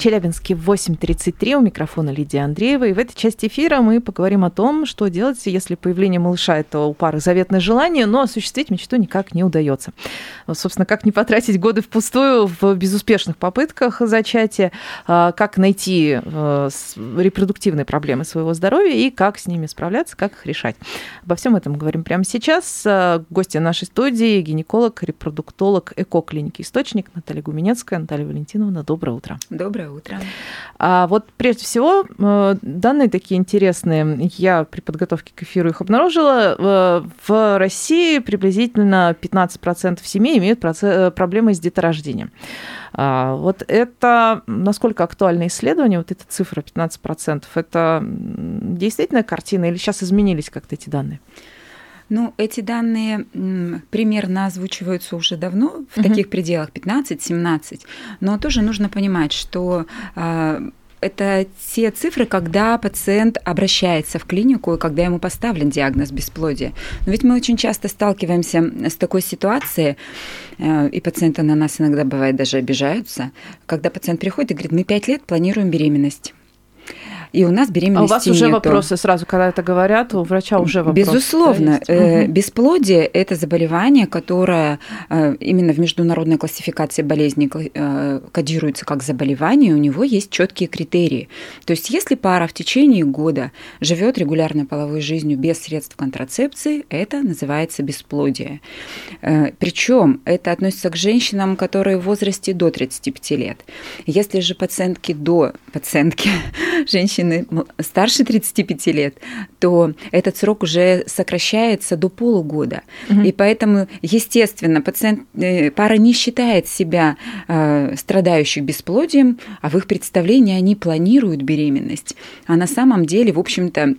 Челябинске 8.33. У микрофона Лидия Андреева. И в этой части эфира мы поговорим о том, что делать, если появление малыша – это у пары заветное желание, но осуществить мечту никак не удается. Собственно, как не потратить годы впустую в безуспешных попытках зачатия, а, как найти э, репродуктивные проблемы своего здоровья и как с ними справляться, как их решать. Обо всем этом говорим прямо сейчас. А, гости нашей студии – гинеколог, репродуктолог ЭКО-клиники «Источник» Наталья Гуменецкая. Наталья Валентиновна, доброе утро. Доброе утро. А вот прежде всего, э, данные такие интересные. Я при подготовке к эфиру их обнаружила. Э, в России приблизительно 15% семей имеют э, проблемы с деторождением. А, вот это насколько актуальное исследование, вот эта цифра 15%, это действительно картина или сейчас изменились как-то эти данные? Ну, эти данные примерно озвучиваются уже давно, в uh-huh. таких пределах 15-17, но тоже нужно понимать, что а, это те цифры, когда пациент обращается в клинику и когда ему поставлен диагноз бесплодия. Но ведь мы очень часто сталкиваемся с такой ситуацией, э, и пациенты на нас иногда бывает даже обижаются, когда пациент приходит и говорит, мы пять лет планируем беременность и у нас беременности А у вас уже нету. вопросы сразу, когда это говорят, у врача уже вопросы. Безусловно. Э, бесплодие – это заболевание, которое э, именно в международной классификации болезней э, кодируется как заболевание, у него есть четкие критерии. То есть если пара в течение года живет регулярной половой жизнью без средств контрацепции, это называется бесплодие. Причем это относится к женщинам, которые в возрасте до 35 лет. Если же пациентки до пациентки, женщины женщины старше 35 лет, то этот срок уже сокращается до полугода. Угу. И поэтому, естественно, пациент, э, пара не считает себя э, страдающих бесплодием, а в их представлении они планируют беременность. А на самом деле, в общем-то,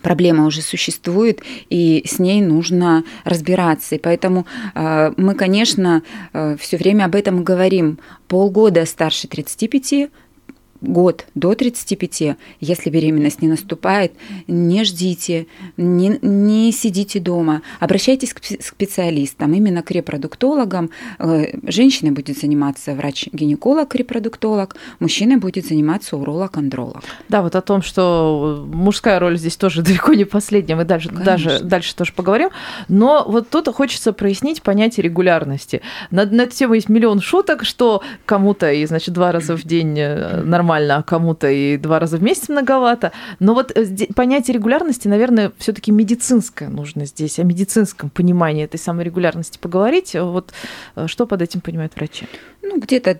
проблема уже существует, и с ней нужно разбираться. И поэтому э, мы, конечно, э, все время об этом говорим. Полгода старше 35, год до 35, если беременность не наступает, не ждите, не, не сидите дома, обращайтесь к специалистам, именно к репродуктологам. Э, женщиной будет заниматься врач-гинеколог-репродуктолог, мужчиной будет заниматься уролог-андролог. Да, вот о том, что мужская роль здесь тоже далеко не последняя, мы дальше, даже, дальше тоже поговорим. Но вот тут хочется прояснить понятие регулярности. На, на эту тему есть миллион шуток, что кому-то и, значит, два раза в день э, нормально нормально, а кому-то и два раза в месяц многовато. Но вот э, понятие регулярности, наверное, все-таки медицинское нужно здесь, о медицинском понимании этой самой регулярности поговорить. Вот э, что под этим понимают врачи? Ну, где-то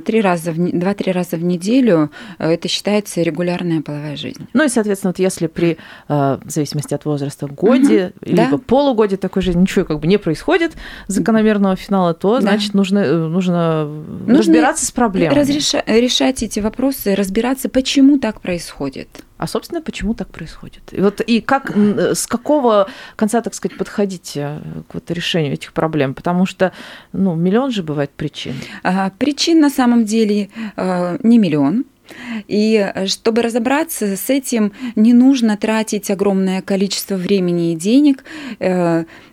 три раза, два-три раза в неделю э, это считается регулярная половая жизнь. Ну и, соответственно, вот если при, в зависимости от возраста, годе, угу, либо да. полугоде такой жизни ничего как бы не происходит закономерного финала, то, да. значит, нужно, нужно, нужно разбираться с проблемой. Разреша- решать эти вопросы вопросы, разбираться, почему так происходит. А, собственно, почему так происходит? И вот и как, с какого конца, так сказать, подходить э, к вот решению этих проблем? Потому что, ну, миллион же бывает причин. А, причин на самом деле э, не миллион. И чтобы разобраться с этим, не нужно тратить огромное количество времени и денег.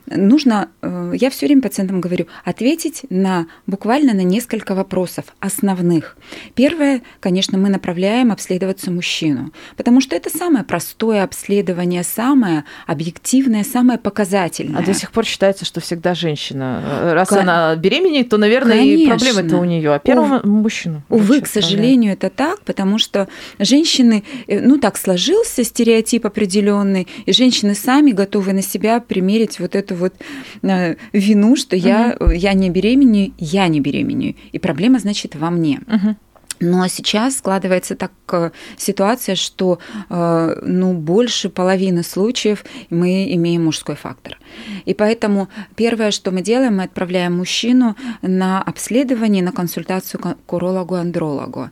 Нужно, э, я все время пациентам говорю, ответить на буквально на несколько вопросов основных. Первое, конечно, мы направляем обследоваться мужчину, потому что это самое простое обследование, самое объективное, самое показательное. А до сих пор считается, что всегда женщина. Э, раз Кон... она беременеет, то, наверное, конечно. и проблемы-то у нее, а первому У... мужчину. Увы, к сожалению, это так, потому что женщины, э, ну так сложился стереотип определенный, и женщины сами готовы на себя примерить вот эту вот э, вину, что я, угу. я не беременею, я не беременею. И проблема, значит, во мне. Угу. Но сейчас складывается так э, ситуация, что ну, больше половины случаев мы имеем мужской фактор. И поэтому первое, что мы делаем, мы отправляем мужчину на обследование, на консультацию к урологу-андрологу.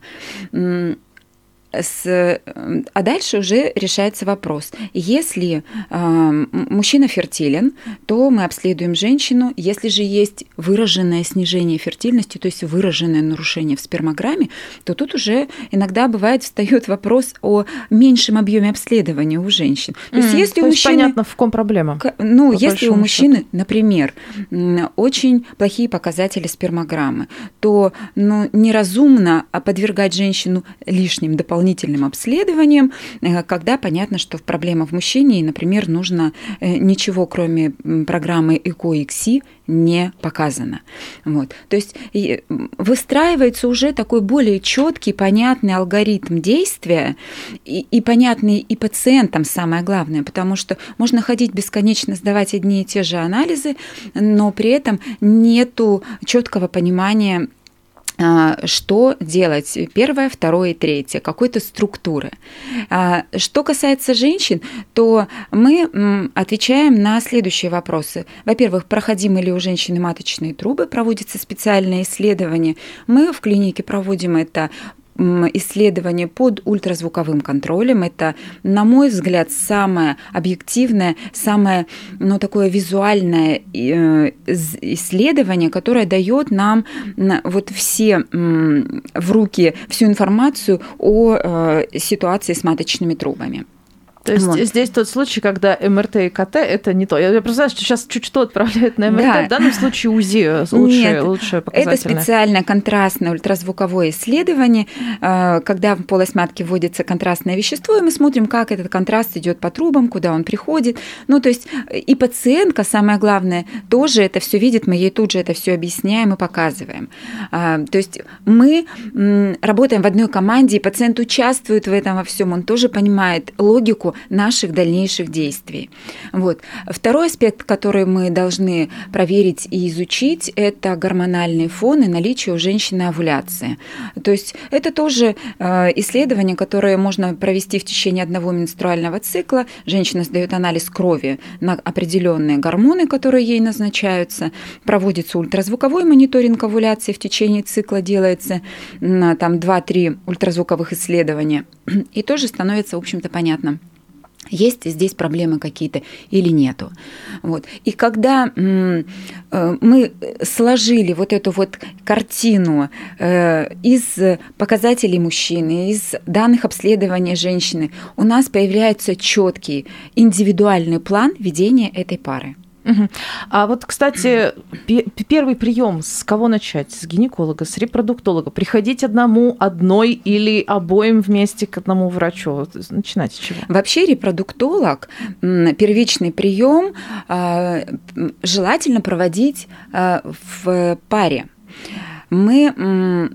С, а дальше уже решается вопрос. Если э, мужчина фертилен, то мы обследуем женщину. Если же есть выраженное снижение фертильности, то есть выраженное нарушение в спермограмме, то тут уже иногда бывает встает вопрос о меньшем объеме обследования у женщин. То есть, mm, если то у мужчины... понятно, в ком проблема. Ну, если у мужчины, счету. например, очень плохие показатели спермограммы, то ну, неразумно подвергать женщину лишним дополнительным обследованиям, э, когда понятно, что проблема в мужчине, и, например, нужно э, ничего, кроме программы ЭКО-ИКСИ, не показано. Вот. То есть выстраивается уже такой более четкий, понятный алгоритм действия и, и понятный и пациентам самое главное, потому что можно ходить бесконечно, сдавать одни и те же анализы, но при этом нету четкого понимания что делать первое, второе третье, какой-то структуры. А, что касается женщин, то мы отвечаем на следующие вопросы. Во-первых, проходимы ли у женщины маточные трубы, проводится специальное исследование. Мы в клинике проводим это исследование под ультразвуковым контролем. Это, на мой взгляд, самое объективное, самое ну, такое визуальное э, исследование, которое дает нам вот все в руки всю информацию о э, ситуации с маточными трубами. То есть вот. здесь тот случай, когда МРТ и КТ это не то. Я просто знаю, что сейчас чуть что отправляют на МРТ. Да. В данном случае УЗИ лучше, Нет, лучше Это специальное контрастное ультразвуковое исследование, э, когда в полость матки вводится контрастное вещество, и мы смотрим, как этот контраст идет по трубам, куда он приходит. Ну, то есть и пациентка, самое главное, тоже это все видит, мы ей тут же это все объясняем и показываем. А, то есть мы работаем в одной команде, и пациент участвует в этом во всем, он тоже понимает логику наших дальнейших действий. Вот. Второй аспект, который мы должны проверить и изучить, это гормональный фон и наличие у женщины овуляции. То есть это тоже э, исследование, которое можно провести в течение одного менструального цикла. Женщина сдает анализ крови на определенные гормоны, которые ей назначаются. Проводится ультразвуковой мониторинг овуляции в течение цикла, делается на там 2-3 ультразвуковых исследования. И тоже становится, в общем-то, понятно, есть здесь проблемы какие-то или нету. Вот. И когда э, мы сложили вот эту вот картину э, из показателей мужчины, из данных обследования женщины, у нас появляется четкий индивидуальный план ведения этой пары. А вот, кстати, первый прием с кого начать? С гинеколога, с репродуктолога? Приходить одному, одной или обоим вместе к одному врачу? Начинать с чего? Вообще репродуктолог первичный прием а, желательно проводить а, в паре. Мы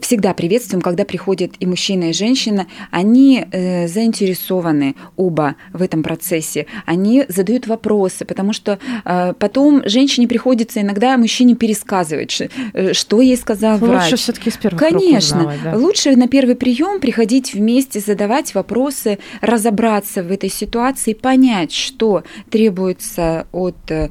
всегда приветствуем, когда приходят и мужчина, и женщина. Они э, заинтересованы оба в этом процессе. Они задают вопросы, потому что э, потом женщине приходится иногда мужчине пересказывать, э, что ей сказал лучше врач. Лучше все-таки с первого Конечно. Узнавать, да? Лучше на первый прием приходить вместе, задавать вопросы, разобраться в этой ситуации, понять, что требуется от э,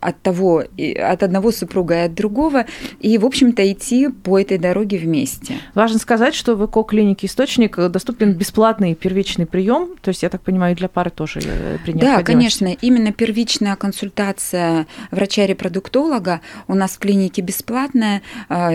от того, от одного супруга и от другого, и, в общем-то, идти по этой дороге вместе. Важно сказать, что в ЭКО-клинике «Источник» доступен бесплатный первичный прием, то есть, я так понимаю, для пары тоже э, при Да, конечно, именно первичная консультация врача-репродуктолога у нас в клинике бесплатная, а,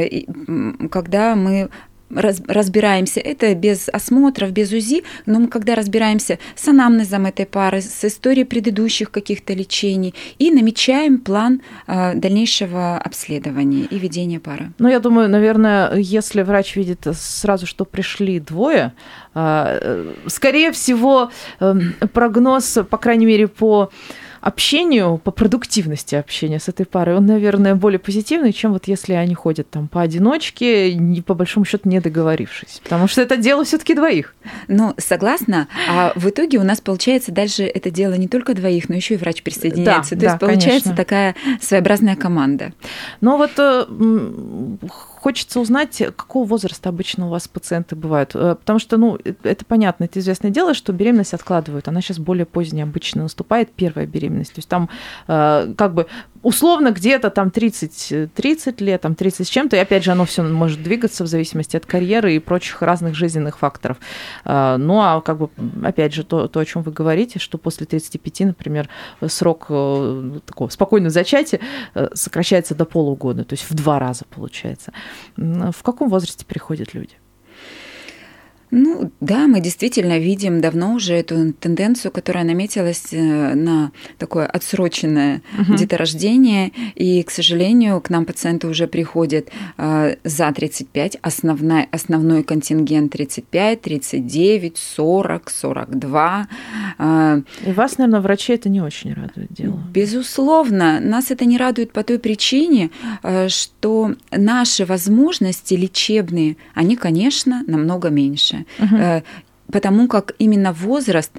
когда мы раз, разбираемся, это без осмотров, без УЗИ, но мы когда разбираемся с анамнезом этой пары, с историей предыдущих каких-то лечений и намечаем план э, дальнейшего обследования и ведения пары. Ну, я думаю, наверное, если врач видит сразу, что пришли двое, э, скорее всего, э, прогноз, по крайней мере, по общению, по продуктивности общения с этой парой, он, наверное, более позитивный, чем вот если они ходят там поодиночке, не, по большому счету не договорившись. Потому что это дело все таки двоих. Ну, согласна. А в итоге у нас получается дальше это дело не только двоих, но еще и врач присоединяется. Да, То да, есть получается конечно. такая своеобразная команда. Но вот э, хочется узнать, какого возраста обычно у вас пациенты бывают. Э, потому что, ну, это понятно, это известное дело, что беременность откладывают. Она сейчас более поздняя обычно наступает, первая беременность. То есть там э, как бы условно где-то там 30, 30 лет, там 30 с чем-то, и опять же оно все может двигаться в зависимости от карьеры и прочих разных жизненных факторов. Э, ну а как бы, опять же, то, то о чем вы говорите, что после 35, например, срок такого спокойного зачатия сокращается до полугода, то есть в два раза получается. В каком возрасте приходят люди? Ну да, мы действительно видим давно уже эту тенденцию, которая наметилась э, на такое отсроченное угу. деторождение. И, к сожалению, к нам пациенты уже приходят э, за 35, основной, основной контингент 35, 39, 40, 42. И вас, наверное, врачи это не очень радует дело. Безусловно, нас это не радует по той причине, э, что наши возможности лечебные, они, конечно, намного меньше угу. потому как именно возраст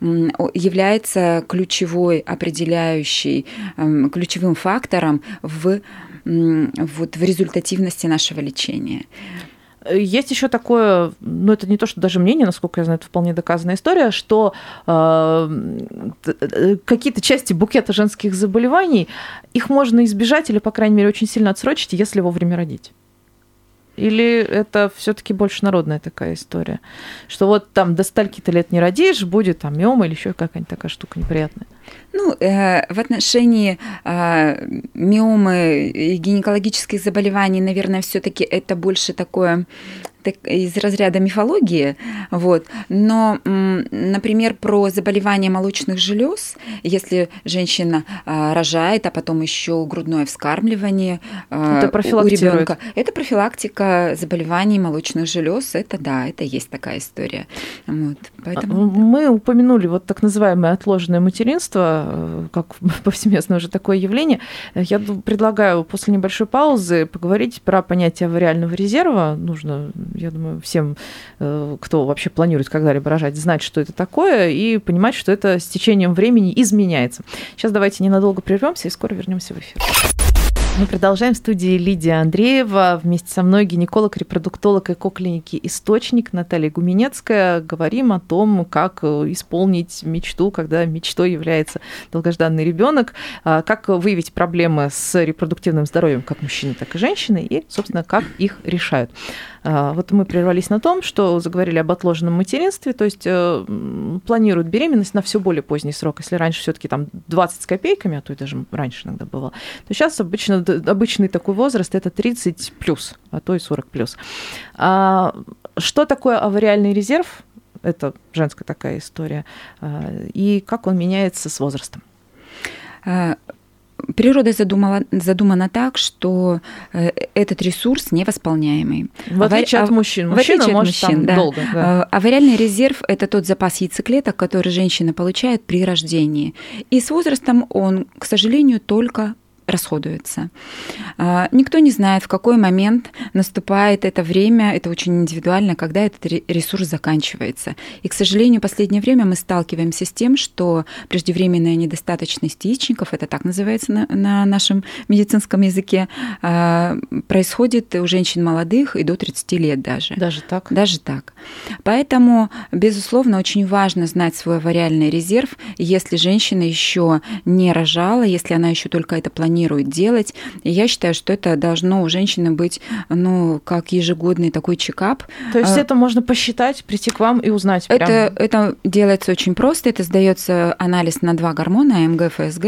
является ключевой, определяющий, эм, ключевым фактором в, вот, в результативности нашего лечения. Есть еще такое, ну это не то, что даже мнение, насколько я знаю, это вполне доказанная история, что э, э какие-то части букета женских заболеваний, их можно избежать или, по крайней мере, очень сильно отсрочить, если вовремя родить. Или это все-таки больше народная такая история? Что вот там до стальки-то лет не родишь, будет там миома или еще какая-нибудь такая штука неприятная? Ну, э, в отношении э, миомы и гинекологических заболеваний, наверное, все-таки это больше такое из разряда мифологии, вот. Но, например, про заболевания молочных желез, если женщина а, рожает, а потом еще грудное вскармливание а, это у ребенка, это профилактика заболеваний молочных желез, это да, это есть такая история. Вот. Поэтому... Мы упомянули вот так называемое отложенное материнство, э, как повсеместно уже такое явление. Я предлагаю после небольшой паузы поговорить про понятие авариального резерва. Нужно я думаю, всем, э, кто вообще планирует когда-либо рожать, знать, что это такое, и понимать, что это с течением времени изменяется. Сейчас давайте ненадолго прервемся и скоро вернемся в эфир. Мы продолжаем в студии Лидия Андреева. Вместе со мной гинеколог, репродуктолог эко-клиники «Источник» Наталья Гуменецкая. Говорим о том, как э, исполнить мечту, когда мечтой является долгожданный ребенок, а, как выявить проблемы с репродуктивным здоровьем как мужчины, так и женщины, и, собственно, как их решают. А, вот мы прервались на том, что заговорили об отложенном материнстве, то есть э, планируют беременность на все более поздний срок. Если раньше все-таки там 20 с копейками, а то и даже раньше иногда было, то сейчас обычно, обычный такой возраст это 30 плюс, а то и 40 плюс. А что такое авариальный резерв? Это женская такая история. А, и как он меняется с возрастом? Природа задумала, задумана так, что э, этот ресурс невосполняемый. В отличие Авари... от мужчин. Мужчина в может мужчин, да. долго. Да. Э, авариальный резерв – это тот запас яйцеклеток, который женщина получает при рождении. И с возрастом он, к сожалению, только расходуется. А, никто не знает, в какой момент наступает это время, это очень индивидуально, когда этот ресурс заканчивается. И, к сожалению, в последнее время мы сталкиваемся с тем, что преждевременная недостаточность яичников, это так называется на, на нашем медицинском языке, а, происходит у женщин молодых и до 30 лет даже. Даже так? Даже так. Поэтому, безусловно, очень важно знать свой авариальный резерв. Если женщина еще не рожала, если она еще только это планирует, планирует делать. И я считаю, что это должно у женщины быть, ну, как ежегодный такой чекап. То есть а, это можно посчитать, прийти к вам и узнать? Прям... Это, это делается очень просто. Это сдается анализ на два гормона, АМГ, ФСГ,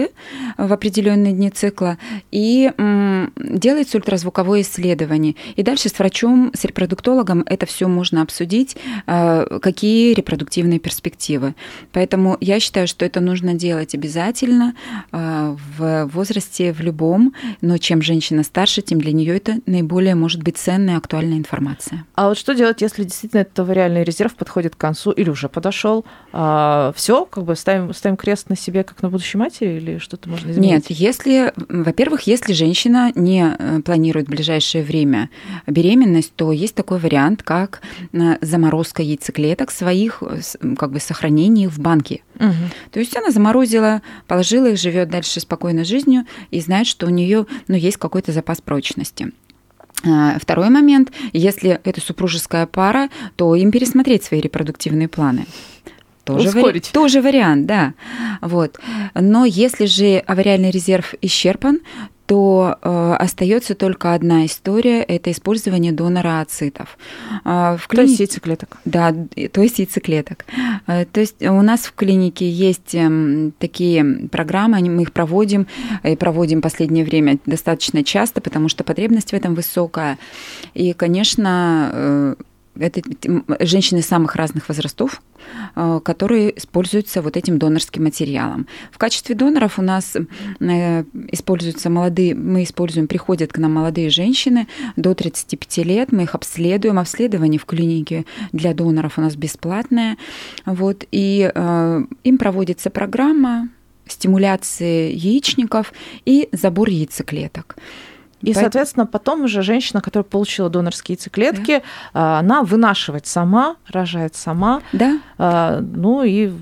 в определенные дни цикла, и м, делается ультразвуковое исследование. И дальше с врачом, с репродуктологом это все можно обсудить, а, какие репродуктивные перспективы. Поэтому я считаю, что это нужно делать обязательно а, в возрасте в любом, но чем женщина старше, тем для нее это наиболее может быть ценная актуальная информация. А вот что делать, если действительно этот авариальный резерв подходит к концу или уже подошел? А, все, как бы ставим, ставим крест на себе, как на будущей матери, или что-то можно изменить? Нет, если, во-первых, если женщина не э, планирует в ближайшее время беременность, то есть такой вариант, как э, заморозка яйцеклеток своих, э, как бы сохранение их в банке. Угу. То есть она заморозила, положила их, живет дальше спокойной жизнью и знает, что у нее ну, есть какой-то запас прочности. А, второй момент, если это супружеская пара, то им пересмотреть свои репродуктивные планы. Тоже, вари... тоже вариант, да. Вот. Но если же авариальный резерв исчерпан, то э, остается только одна история – это использование донора ацитов. Э, в клинике... То есть яйцеклеток. Да, то есть яйцеклеток. Э, то есть у нас в клинике есть э, такие программы, мы их проводим, и проводим последнее время достаточно часто, потому что потребность в этом высокая. И, конечно, э, это женщины самых разных возрастов, э, которые используются вот этим донорским материалом. В качестве доноров у нас э, используются молодые, мы используем, приходят к нам молодые женщины до 35 лет, мы их обследуем. Обследование в клинике для доноров у нас бесплатное. Вот, и э, им проводится программа стимуляции яичников и забор яйцеклеток. И, Поэтому... соответственно, потом уже женщина, которая получила донорские яйцеклетки, да. она вынашивает сама, рожает сама. Да. А, ну и,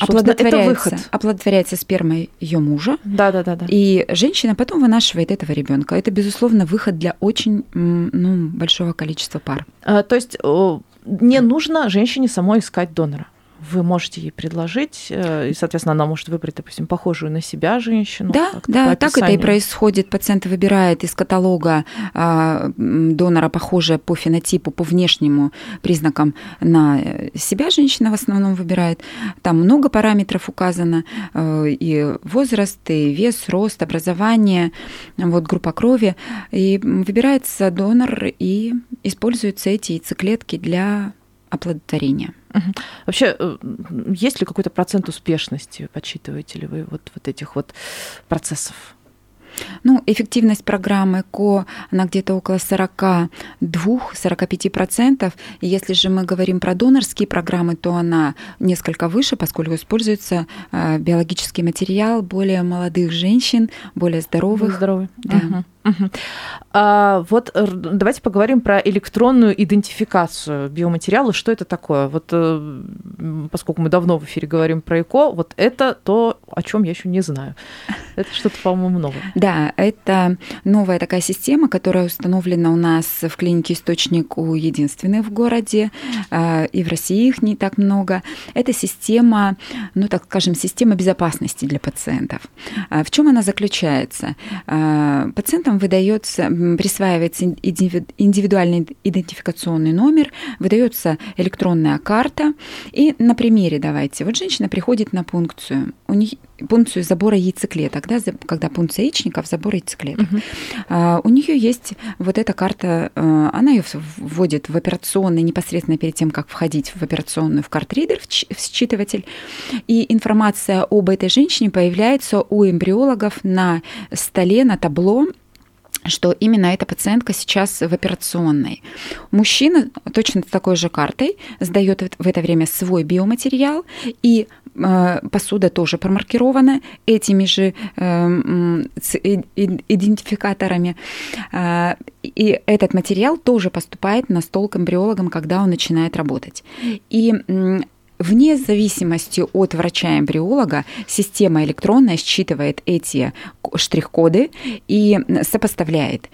это выход. Оплодотворяется спермой ее мужа. Да, да, да, да. И женщина потом вынашивает этого ребенка. Это, безусловно, выход для очень ну, большого количества пар. А, то есть не нужно женщине самой искать донора вы можете ей предложить, э, и, соответственно, она может выбрать, допустим, похожую на себя женщину. Да, да, так это и происходит. Пациент выбирает из каталога а, донора, похожего по фенотипу, по внешнему признакам на себя женщина в основном выбирает. Там много параметров указано, э, и возраст, и вес, рост, образование, вот группа крови. И выбирается донор, и используются эти яйцеклетки для оплодотворения. Вообще, э, есть ли какой-то процент успешности, подсчитываете ли вы вот, вот этих вот процессов? Ну, эффективность программы КО, она где-то около 42-45%. И если же мы говорим про донорские программы, то она несколько выше, поскольку используется э, биологический материал более молодых женщин, более здоровых. Здоровый. Да. Угу. А, вот давайте поговорим про электронную идентификацию биоматериала. Что это такое? Вот э, поскольку мы давно в эфире говорим про ЭКО, вот это то, о чем я еще не знаю. Это что-то, по-моему, новое. Да, это новая такая система, которая установлена у нас в клинике «Источник» у единственной в городе, а, и в России их не так много. Это система, ну так скажем, система безопасности для пациентов. А в чем она заключается? Пациентам пациентам выдается, присваивается индивидуальный идентификационный номер, выдается электронная карта. И на примере давайте. Вот женщина приходит на пункцию. У них пункцию забора яйцеклеток, да, когда пункция яичников, забор яйцеклеток. Угу. А, у нее есть вот эта карта, а, она ее вводит в операционный непосредственно перед тем, как входить в операционную в картридер, в считыватель, и информация об этой женщине появляется у эмбриологов на столе, на табло, что именно эта пациентка сейчас в операционной. Мужчина точно такой же картой сдает в это время свой биоматериал, и э, посуда тоже промаркирована этими же э, идентификаторами. Э, и этот материал тоже поступает на стол к эмбриологам, когда он начинает работать. И Вне зависимости от врача-эмбриолога система электронная считывает эти штрих-коды и сопоставляет.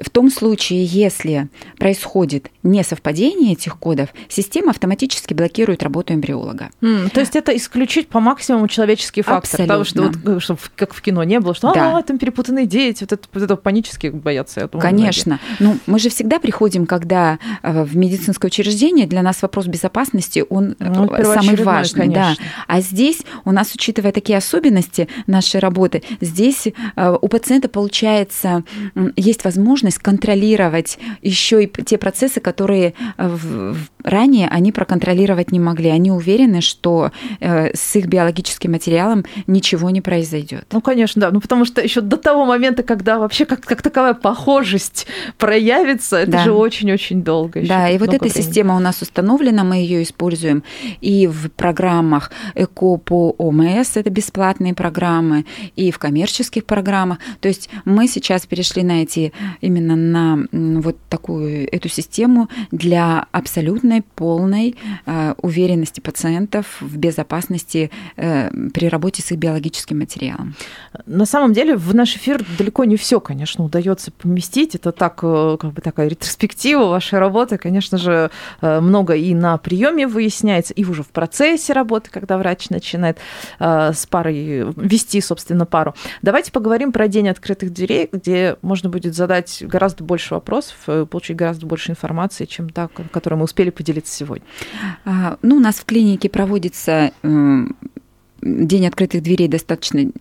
В том случае, если происходит несовпадение этих кодов, система автоматически блокирует работу эмбриолога. Mm, то есть это исключить по максимуму человеческий фактор, Абсолютно. потому что вот, э, чтобы как в кино не было, что да. а, там перепутанные дети, вот это, вот это панически боятся. Я думаю, Конечно. Многие. Ну, мы же всегда приходим, когда э, в медицинское учреждение, для нас вопрос безопасности, он э, ну, самый важный. Конечно. Да. А здесь у нас, учитывая такие особенности нашей работы, здесь у пациента получается, есть возможность возможность контролировать еще и те процессы, которые э, ранее они проконтролировать не могли. Они уверены, что э, с их биологическим материалом ничего не произойдет. Ну, конечно, да. Ну, потому что еще до того момента, когда вообще как, как таковая похожесть проявится, это да. же очень-очень долго. Да, и вот эта времени. система у нас установлена, мы ее используем и в программах ЭКО по ОМС, это бесплатные программы, и в коммерческих программах. То есть мы сейчас перешли на эти именно именно на вот такую эту систему для абсолютной полной э, уверенности пациентов в безопасности э, при работе с их биологическим материалом. На самом деле в наш эфир далеко не все, конечно, удается поместить. Это так, э, как бы такая ретроспектива вашей работы. Конечно же, э, много и на приеме выясняется, и уже в процессе работы, когда врач начинает э, с парой вести, собственно, пару. Давайте поговорим про день открытых дверей, где можно будет задать гораздо больше вопросов, получить гораздо больше информации, чем та, которой мы успели поделиться сегодня. А, ну, у нас в клинике проводится День открытых дверей достаточно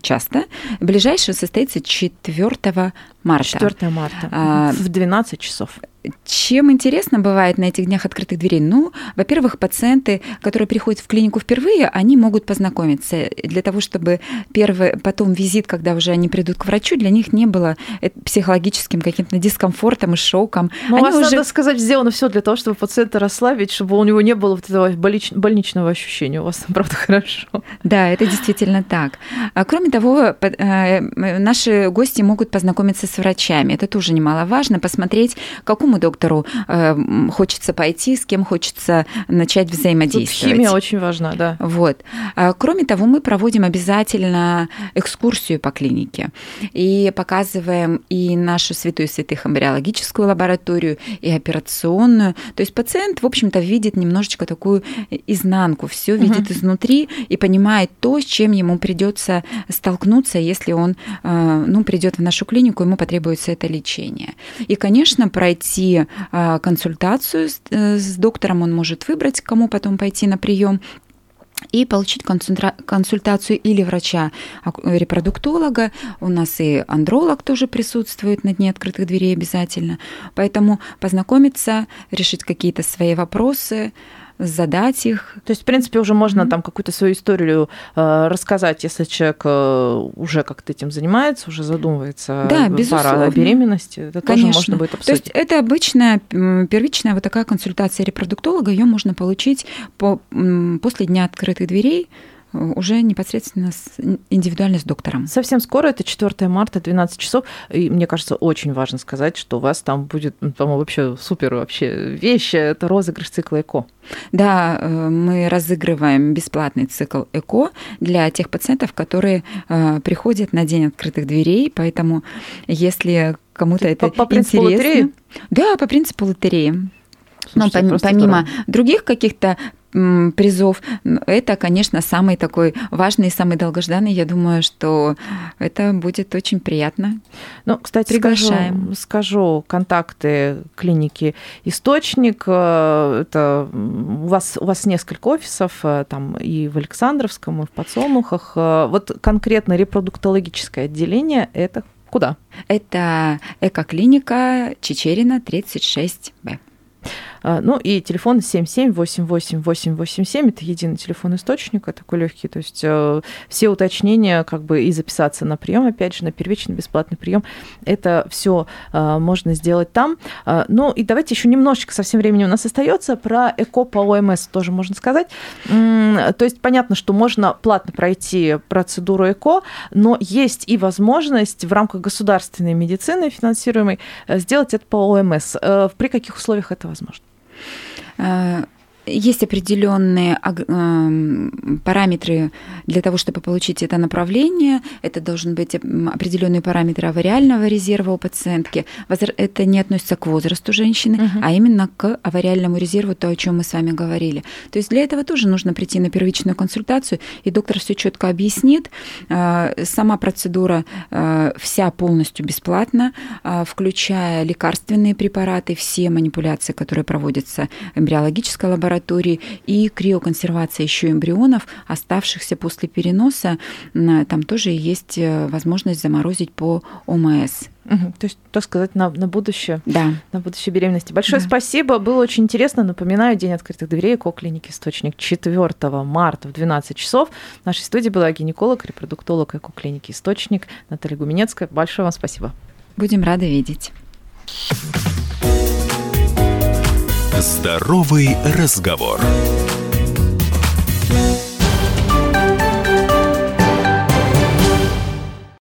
часто. Ближайший состоится 4 марта. 4 марта а, в 12 часов. Чем интересно бывает на этих днях открытых дверей? Ну, во-первых, пациенты, которые приходят в клинику впервые, они могут познакомиться. Для того, чтобы первый, потом визит, когда уже они придут к врачу, для них не было э, психологическим каким-то дискомфортом и шоком. Ну, у вас, уже... надо сказать, сделано все для того, чтобы пациента расслабить, чтобы у него не было вот этого больничного ощущения. У вас правда, хорошо. Да, это действительно так. А, кроме того, э, наши гости могут познакомиться с врачами. Это тоже немаловажно, посмотреть, какому какому доктору э, хочется пойти, с кем хочется начать взаимодействовать. Тут химия очень важна, да. Вот. А, кроме того, мы проводим обязательно экскурсию по клинике и показываем и нашу святую святых эмбриологическую лабораторию, и операционную. То есть пациент, в общем-то, видит немножечко такую изнанку, все видит угу. изнутри и понимает то, с чем ему придется столкнуться, если он э, ну, придет в нашу клинику, ему потребуется это лечение. И, конечно, пройти а, консультацию с, э, с доктором, он может выбрать, кому потом пойти на прием и получить консультацию или врача-репродуктолога. У нас и андролог тоже присутствует на дне открытых дверей обязательно. Поэтому познакомиться, решить какие-то свои вопросы, задать их. То есть, в принципе, уже можно mm-hmm. там какую-то свою историю э, рассказать, если человек э, уже как-то этим занимается, уже задумывается да, безусловно. о беременности. Это Конечно. тоже можно будет обсудить. То есть это обычная первичная вот такая консультация репродуктолога, ее можно получить по, после дня открытых дверей уже непосредственно с, индивидуально с доктором. Совсем скоро, это 4 марта, 12 часов. И мне кажется, очень важно сказать, что у вас там будет, ну, по-моему, вообще супер вообще вещи. Это розыгрыш цикла ЭКО. Да, э, мы разыгрываем бесплатный цикл ЭКО для тех пациентов, которые э, приходят на день открытых дверей. Поэтому, если кому-то это по, по интересно... Лотереи? Да, по принципу лотереи. Слушайте, Но помимо здорово. других каких-то призов. Это, конечно, самый такой важный самый долгожданный. Я думаю, что это будет очень приятно. Ну, кстати, скажу, скажу контакты клиники «Источник». Э, это у вас, у вас несколько офисов, э, там и в Александровском, и в Подсолнухах. Э, вот конкретно репродуктологическое отделение – это куда? Это экоклиника Чечерина, 36Б. А, ну и телефон 7788887, это единый телефон источника, такой легкий, то есть э, все уточнения, как бы и записаться на прием, опять же, на первичный бесплатный прием, это все э, можно сделать там. А, ну и давайте еще немножечко, совсем времени у нас остается, про ЭКО по ОМС тоже можно сказать. То есть понятно, что можно платно пройти процедуру ЭКО, но есть и возможность в рамках государственной медицины финансируемой э, сделать это по ОМС. При каких условиях это возможно? Uh, есть определенные эм, параметры для того, чтобы получить это направление. Это должен быть определенные параметры авариального резерва у пациентки. Это не относится к возрасту женщины, угу. а именно к авариальному резерву, то, о чем мы с вами говорили. То есть для этого тоже нужно прийти на первичную консультацию, и доктор все четко объяснит. Э, сама процедура э, вся полностью бесплатна, э, включая лекарственные препараты, все манипуляции, которые проводятся в эмбриологической лаборатории, лаборатории и криоконсервация еще эмбрионов, оставшихся после переноса. Там тоже есть э, возможность заморозить по ОМС. Угу, то есть, так сказать, на, на будущее. Да. На будущее беременности. Большое да. спасибо. Было очень интересно. Напоминаю, День открытых дверей ко клинике «Источник» 4 марта в 12 часов. В нашей студии была гинеколог, репродуктолог эко клиники «Источник» Наталья Гуменецкая. Большое вам спасибо. Будем рады видеть. Здоровый разговор.